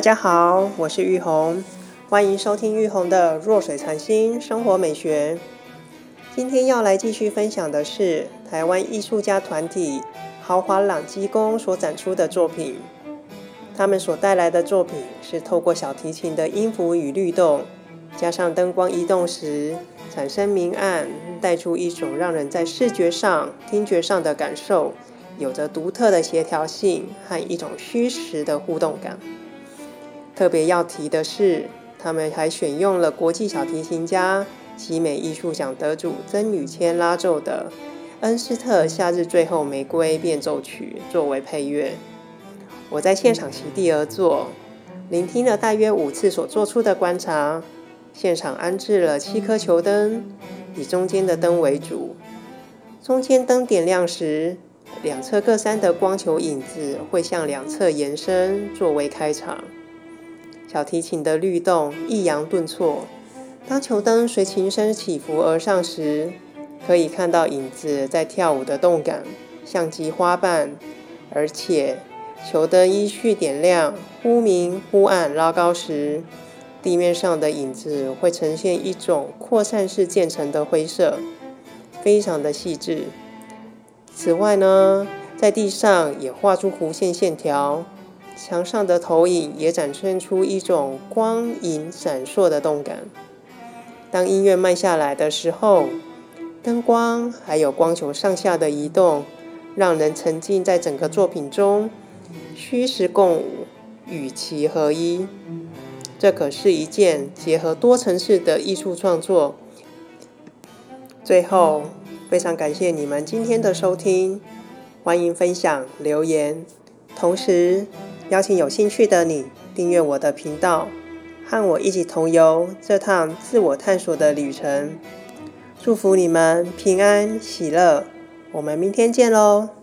大家好，我是玉红，欢迎收听玉红的弱水禅心生活美学。今天要来继续分享的是台湾艺术家团体豪华朗基宫所展出的作品。他们所带来的作品是透过小提琴的音符与律动，加上灯光移动时产生明暗，带出一种让人在视觉上、听觉上的感受，有着独特的协调性和一种虚实的互动感。特别要提的是，他们还选用了国际小提琴家、奇美艺术奖得主曾宇谦拉奏的恩斯特《夏日最后玫瑰变奏曲》作为配乐。我在现场席地而坐，聆听了大约五次所做出的观察。现场安置了七颗球灯，以中间的灯为主。中间灯点亮时，两侧各三的光球影子会向两侧延伸，作为开场。小提琴的律动抑扬顿挫，当球灯随琴声起伏而上时，可以看到影子在跳舞的动感，像极花瓣。而且球灯依序点亮，忽明忽暗拉高时，地面上的影子会呈现一种扩散式渐层的灰色，非常的细致。此外呢，在地上也画出弧线线条。墙上的投影也展现出一种光影闪烁的动感。当音乐慢下来的时候，灯光还有光球上下的移动，让人沉浸在整个作品中，虚实共舞，与其合一。这可是一件结合多层次的艺术创作。最后，非常感谢你们今天的收听，欢迎分享留言，同时。邀请有兴趣的你订阅我的频道，和我一起同游这趟自我探索的旅程。祝福你们平安喜乐，我们明天见喽！